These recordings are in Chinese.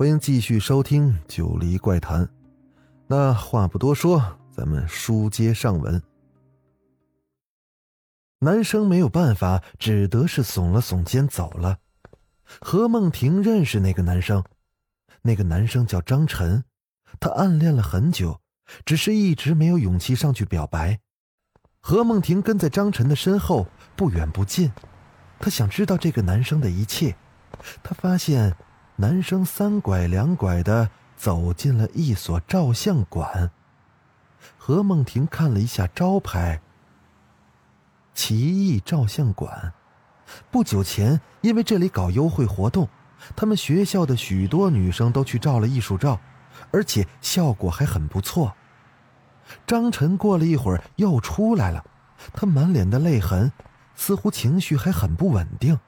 欢迎继续收听《九黎怪谈》。那话不多说，咱们书接上文。男生没有办法，只得是耸了耸肩走了。何梦婷认识那个男生，那个男生叫张晨，他暗恋了很久，只是一直没有勇气上去表白。何梦婷跟在张晨的身后，不远不近，她想知道这个男生的一切。她发现。男生三拐两拐的走进了一所照相馆。何梦婷看了一下招牌，“奇异照相馆”。不久前，因为这里搞优惠活动，他们学校的许多女生都去照了艺术照，而且效果还很不错。张晨过了一会儿又出来了，他满脸的泪痕，似乎情绪还很不稳定。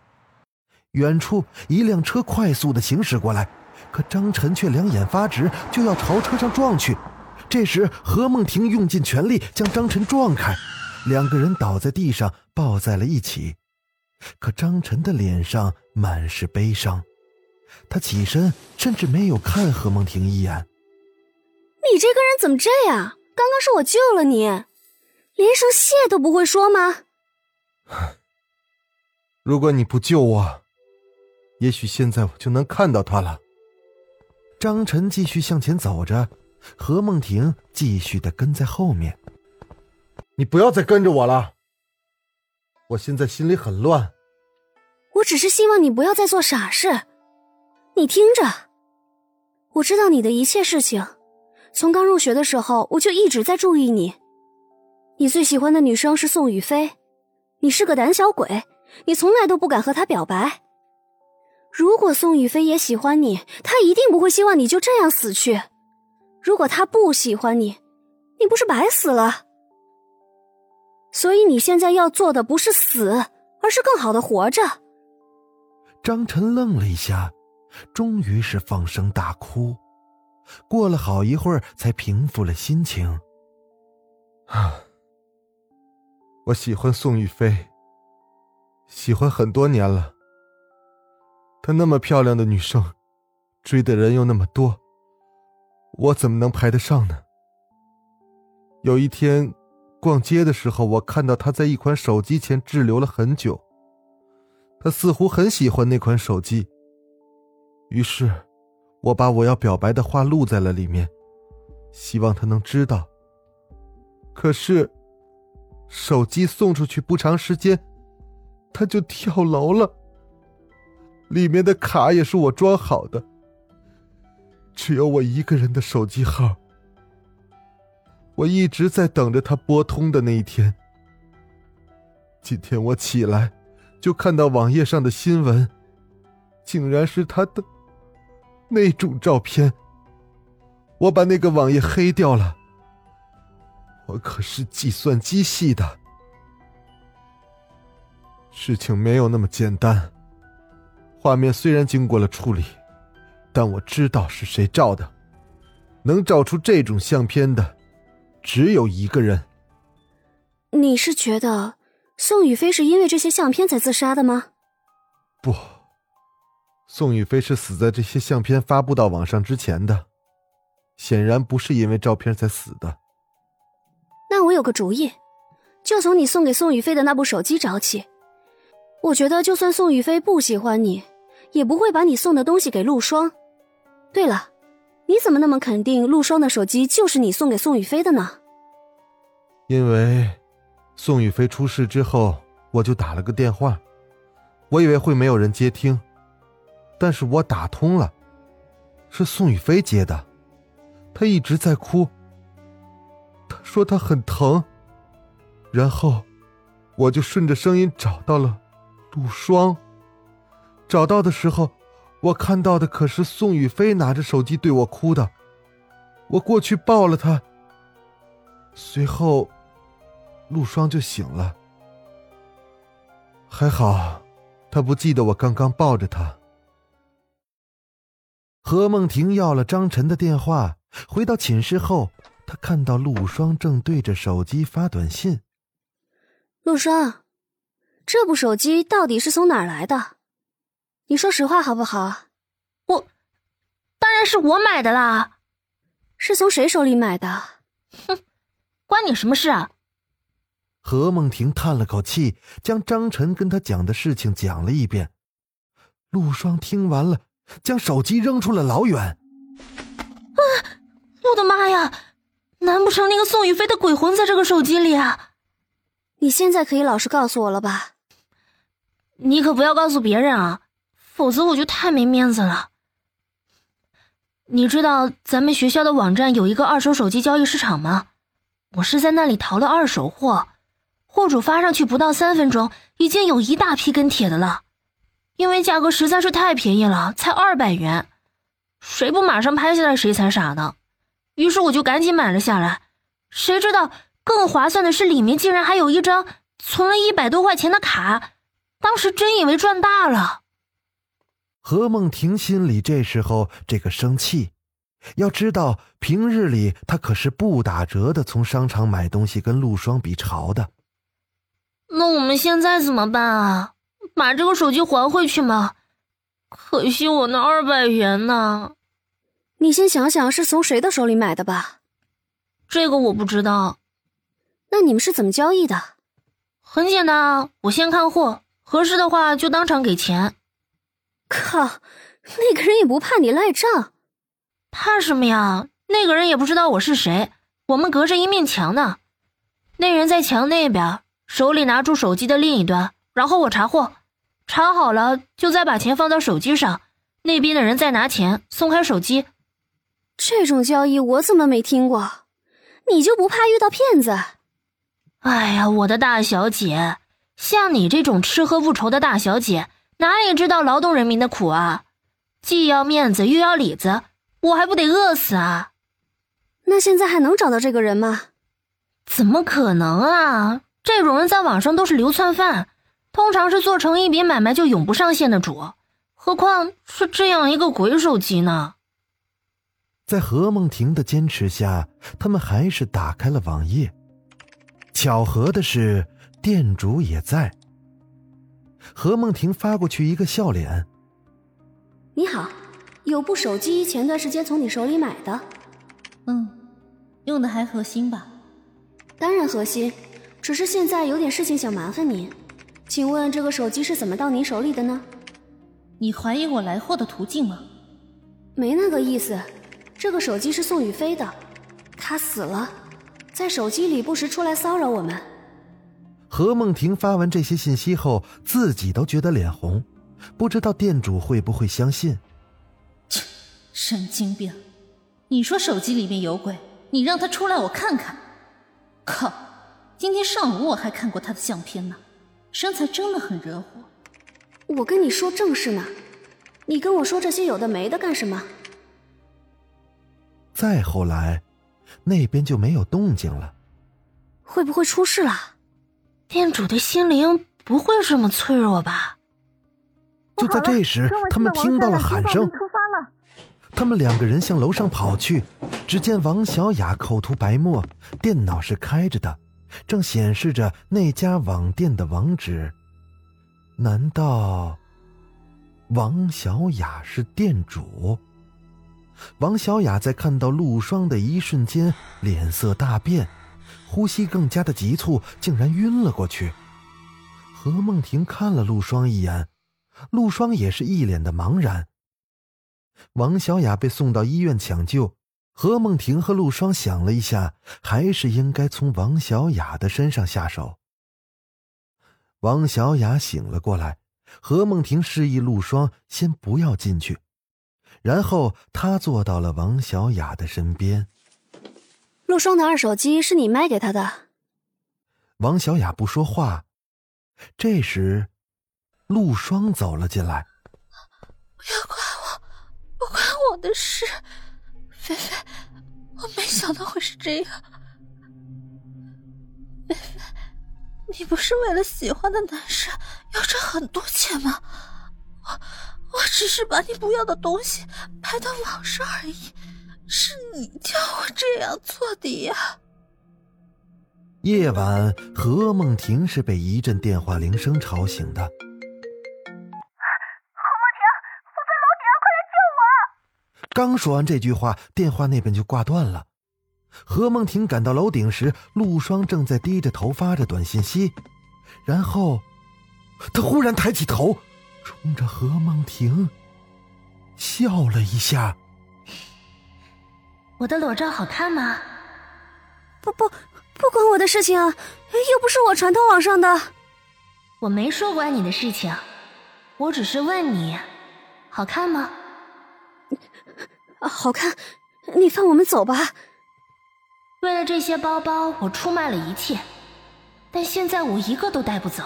远处一辆车快速的行驶过来，可张晨却两眼发直，就要朝车上撞去。这时，何梦婷用尽全力将张晨撞开，两个人倒在地上，抱在了一起。可张晨的脸上满是悲伤，他起身，甚至没有看何梦婷一眼。你这个人怎么这样？刚刚是我救了你，连声谢都不会说吗？如果你不救我。也许现在我就能看到他了。张晨继续向前走着，何梦婷继续的跟在后面。你不要再跟着我了，我现在心里很乱。我只是希望你不要再做傻事。你听着，我知道你的一切事情，从刚入学的时候我就一直在注意你。你最喜欢的女生是宋雨菲，你是个胆小鬼，你从来都不敢和她表白。如果宋雨飞也喜欢你，她一定不会希望你就这样死去。如果她不喜欢你，你不是白死了？所以你现在要做的不是死，而是更好的活着。张晨愣了一下，终于是放声大哭。过了好一会儿，才平复了心情。啊，我喜欢宋雨菲，喜欢很多年了。她那么漂亮的女生，追的人又那么多，我怎么能排得上呢？有一天，逛街的时候，我看到她在一款手机前滞留了很久。她似乎很喜欢那款手机，于是，我把我要表白的话录在了里面，希望她能知道。可是，手机送出去不长时间，她就跳楼了。里面的卡也是我装好的，只有我一个人的手机号。我一直在等着他拨通的那一天。今天我起来，就看到网页上的新闻，竟然是他的那种照片。我把那个网页黑掉了。我可是计算机系的，事情没有那么简单。画面虽然经过了处理，但我知道是谁照的。能照出这种相片的，只有一个人。你是觉得宋雨飞是因为这些相片才自杀的吗？不，宋雨飞是死在这些相片发布到网上之前的，显然不是因为照片才死的。那我有个主意，就从你送给宋雨飞的那部手机找起。我觉得，就算宋雨飞不喜欢你。也不会把你送的东西给陆双。对了，你怎么那么肯定陆双的手机就是你送给宋雨菲的呢？因为宋雨菲出事之后，我就打了个电话，我以为会没有人接听，但是我打通了，是宋雨菲接的，她一直在哭，她说她很疼，然后我就顺着声音找到了陆双。找到的时候，我看到的可是宋雨飞拿着手机对我哭的，我过去抱了她。随后，陆双就醒了。还好，他不记得我刚刚抱着他。何梦婷要了张晨的电话，回到寝室后，她看到陆双正对着手机发短信。陆双，这部手机到底是从哪儿来的？你说实话好不好？我，当然是我买的啦。是从谁手里买的？哼，关你什么事啊？何梦婷叹了口气，将张晨跟他讲的事情讲了一遍。陆双听完了。将手机扔出了老远。啊！我的妈呀！难不成那个宋雨飞的鬼魂在这个手机里啊？你现在可以老实告诉我了吧？你可不要告诉别人啊，否则我就太没面子了。你知道咱们学校的网站有一个二手手机交易市场吗？我是在那里淘了二手货，货主发上去不到三分钟，已经有一大批跟帖的了。因为价格实在是太便宜了，才二百元，谁不马上拍下来谁才傻呢。于是我就赶紧买了下来。谁知道更划算的是，里面竟然还有一张存了一百多块钱的卡，当时真以为赚大了。何梦婷心里这时候这个生气，要知道平日里她可是不打折的从商场买东西，跟陆双比潮的。那我们现在怎么办啊？把这个手机还回去吗？可惜我那二百元呢。你先想想是从谁的手里买的吧。这个我不知道。那你们是怎么交易的？很简单啊，我先看货，合适的话就当场给钱。靠，那个人也不怕你赖账？怕什么呀？那个人也不知道我是谁，我们隔着一面墙呢。那人在墙那边，手里拿住手机的另一端，然后我查货。查好了，就再把钱放到手机上，那边的人再拿钱，松开手机。这种交易我怎么没听过？你就不怕遇到骗子？哎呀，我的大小姐，像你这种吃喝不愁的大小姐，哪里知道劳动人民的苦啊？既要面子又要里子，我还不得饿死啊？那现在还能找到这个人吗？怎么可能啊？这种人在网上都是流窜犯。通常是做成一笔买卖就永不上线的主，何况是这样一个鬼手机呢？在何梦婷的坚持下，他们还是打开了网页。巧合的是，店主也在。何梦婷发过去一个笑脸：“你好，有部手机前段时间从你手里买的。嗯，用的还核心吧？当然核心，只是现在有点事情想麻烦您。”请问这个手机是怎么到您手里的呢？你怀疑我来货的途径吗？没那个意思，这个手机是宋雨飞的，他死了，在手机里不时出来骚扰我们。何梦婷发完这些信息后，自己都觉得脸红，不知道店主会不会相信。切，神经病！你说手机里面有鬼，你让他出来我看看。靠，今天上午我还看过他的相片呢。身材真的很惹火。我跟你说正事呢，你跟我说这些有的没的干什么？再后来，那边就没有动静了。会不会出事了？店主的心灵不会这么脆弱吧？就在这时，他们听到了喊声。他们两个人向楼上跑去，只见王小雅口吐白沫，电脑是开着的。正显示着那家网店的网址，难道王小雅是店主？王小雅在看到陆双的一瞬间，脸色大变，呼吸更加的急促，竟然晕了过去。何梦婷看了陆双一眼，陆双也是一脸的茫然。王小雅被送到医院抢救。何梦婷和陆双想了一下，还是应该从王小雅的身上下手。王小雅醒了过来，何梦婷示意陆双先不要进去，然后她坐到了王小雅的身边。陆双的二手机是你卖给他的？王小雅不说话。这时，陆双走了进来。不要管我。不关我的事。菲菲，我没想到会是这样。菲菲，你不是为了喜欢的男生要赚很多钱吗？我我只是把你不要的东西拍到网上而已，是你叫我这样做的呀。夜晚，何梦婷是被一阵电话铃声吵醒的。何梦婷，我在楼顶，快来救我！刚说完这句话，电话那边就挂断了。何梦婷赶到楼顶时，陆双正在低着头发着短信息，然后，他忽然抬起头。冲着何梦婷笑了一下。我的裸照好看吗？不不，不关我的事情，啊又不是我传到网上的。我没说关你的事情，我只是问你，好看吗？好看，你放我们走吧。为了这些包包，我出卖了一切，但现在我一个都带不走。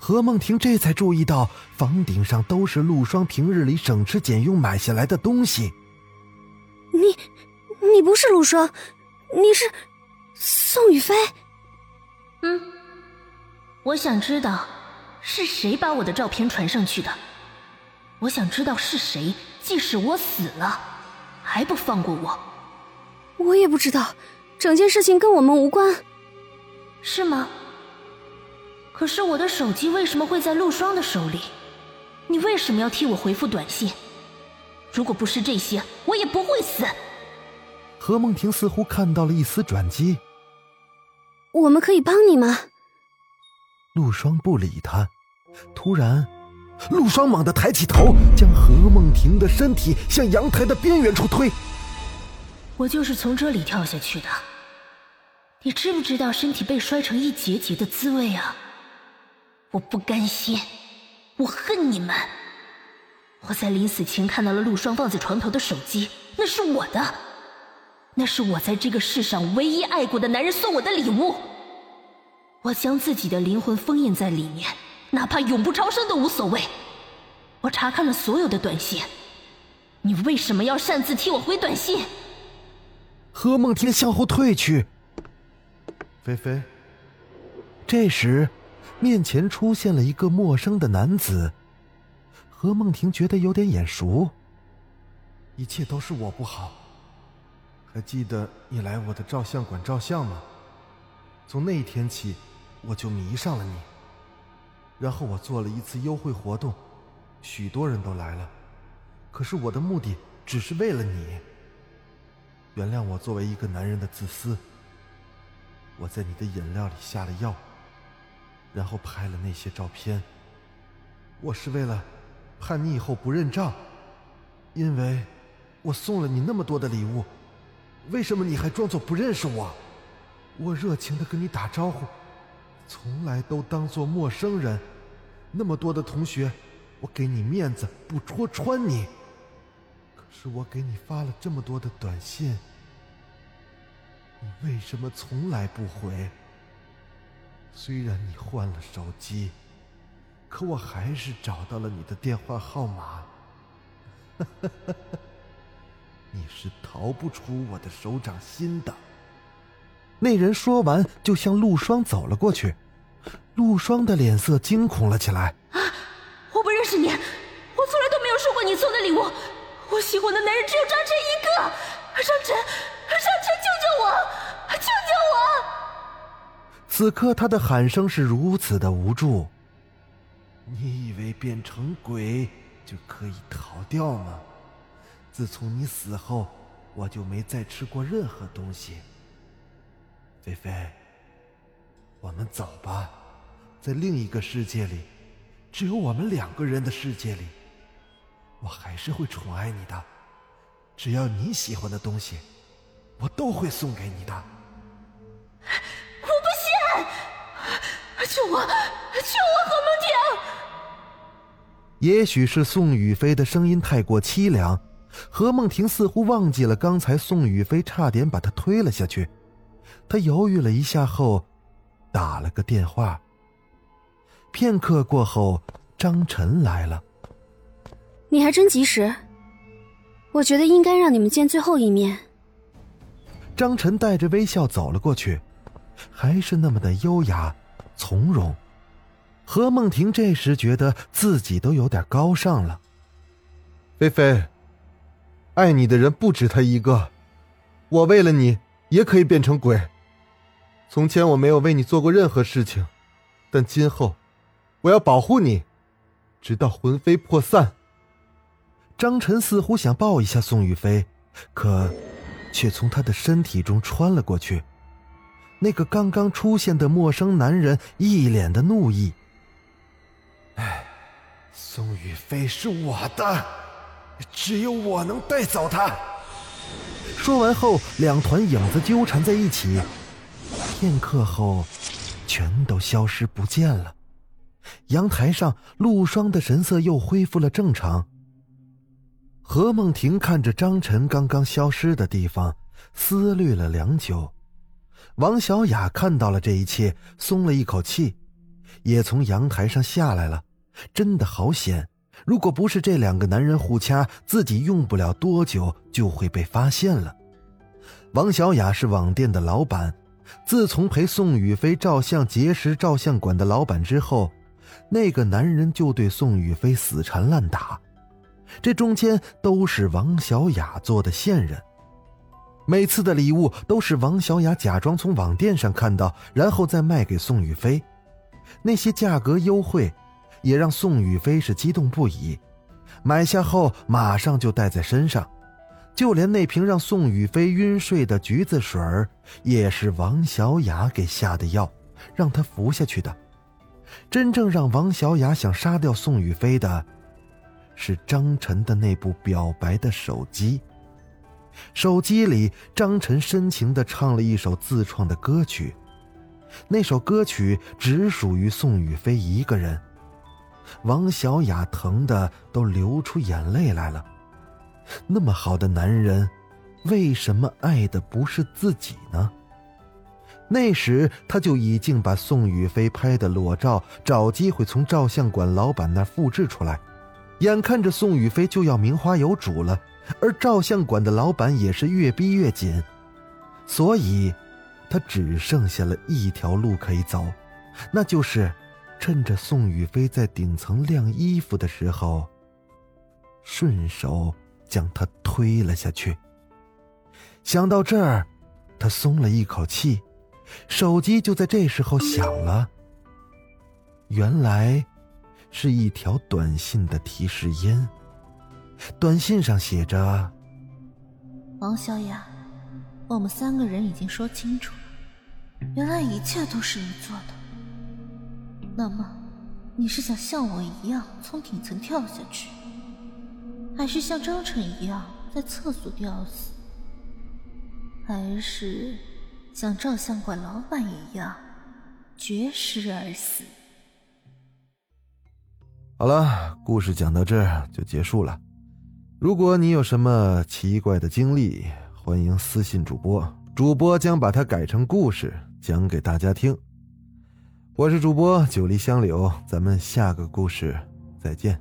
何梦婷这才注意到，房顶上都是陆双平日里省吃俭用买下来的东西。你，你不是陆双，你是宋雨飞。嗯，我想知道是谁把我的照片传上去的。我想知道是谁，即使我死了，还不放过我。我也不知道，整件事情跟我们无关。是吗？可是我的手机为什么会在陆霜的手里？你为什么要替我回复短信？如果不是这些，我也不会死。何梦婷似乎看到了一丝转机。我们可以帮你吗？陆双不理他。突然，陆双猛地抬起头，将何梦婷的身体向阳台的边缘处推。我就是从这里跳下去的。你知不知道身体被摔成一节节的滋味啊？我不甘心，我恨你们！我在临死前看到了陆双放在床头的手机，那是我的，那是我在这个世上唯一爱过的男人送我的礼物。我将自己的灵魂封印在里面，哪怕永不超生都无所谓。我查看了所有的短信，你为什么要擅自替我回短信？何梦婷向后退去，菲菲。这时。面前出现了一个陌生的男子，何梦婷觉得有点眼熟。一切都是我不好。还记得你来我的照相馆照相吗？从那一天起，我就迷上了你。然后我做了一次优惠活动，许多人都来了。可是我的目的只是为了你。原谅我作为一个男人的自私。我在你的饮料里下了药。然后拍了那些照片。我是为了怕你以后不认账，因为我送了你那么多的礼物，为什么你还装作不认识我？我热情的跟你打招呼，从来都当做陌生人。那么多的同学，我给你面子不戳穿你。可是我给你发了这么多的短信，你为什么从来不回？虽然你换了手机，可我还是找到了你的电话号码。你是逃不出我的手掌心的。那人说完，就向陆双走了过去。陆双的脸色惊恐了起来。啊！我不认识你，我从来都没有收过你送的礼物。我喜欢的男人只有张晨一个。张晨，张晨，救救我！救救我！此刻他的喊声是如此的无助。你以为变成鬼就可以逃掉吗？自从你死后，我就没再吃过任何东西。菲菲，我们走吧，在另一个世界里，只有我们两个人的世界里，我还是会宠爱你的。只要你喜欢的东西，我都会送给你的。救我！救我！何梦婷！也许是宋雨飞的声音太过凄凉，何梦婷似乎忘记了刚才宋雨飞差点把她推了下去。她犹豫了一下后，打了个电话。片刻过后，张晨来了。你还真及时。我觉得应该让你们见最后一面。张晨带着微笑走了过去，还是那么的优雅从容。何梦婷这时觉得自己都有点高尚了。菲菲，爱你的人不止他一个，我为了你也可以变成鬼。从前我没有为你做过任何事情，但今后，我要保护你，直到魂飞魄散。张晨似乎想抱一下宋雨菲，可，却从她的身体中穿了过去。那个刚刚出现的陌生男人一脸的怒意。唉，宋雨飞是我的，只有我能带走他。说完后，两团影子纠缠在一起，片刻后，全都消失不见了。阳台上，陆霜的神色又恢复了正常。何梦婷看着张晨刚刚消失的地方，思虑了良久。王小雅看到了这一切，松了一口气。也从阳台上下来了，真的好险！如果不是这两个男人互掐，自己用不了多久就会被发现了。王小雅是网店的老板，自从陪宋雨飞照相结识照相馆的老板之后，那个男人就对宋雨飞死缠烂打，这中间都是王小雅做的线人。每次的礼物都是王小雅假装从网店上看到，然后再卖给宋雨飞。那些价格优惠，也让宋雨飞是激动不已。买下后马上就带在身上，就连那瓶让宋雨飞晕睡的橘子水儿，也是王小雅给下的药，让他服下去的。真正让王小雅想杀掉宋雨飞的，是张晨的那部表白的手机。手机里，张晨深情地唱了一首自创的歌曲。那首歌曲只属于宋雨飞一个人，王小雅疼的都流出眼泪来了。那么好的男人，为什么爱的不是自己呢？那时他就已经把宋雨飞拍的裸照找机会从照相馆老板那复制出来，眼看着宋雨飞就要名花有主了，而照相馆的老板也是越逼越紧，所以。他只剩下了一条路可以走，那就是趁着宋雨飞在顶层晾衣服的时候，顺手将他推了下去。想到这儿，他松了一口气，手机就在这时候响了。原来，是一条短信的提示音。短信上写着：“王小雅，我们三个人已经说清楚了。”原来一切都是你做的。那么，你是想像我一样从顶层跳下去，还是像张晨一样在厕所吊死，还是像照相馆老板一样绝食而死？好了，故事讲到这儿就结束了。如果你有什么奇怪的经历，欢迎私信主播，主播将把它改成故事。讲给大家听，我是主播九黎香柳，咱们下个故事再见。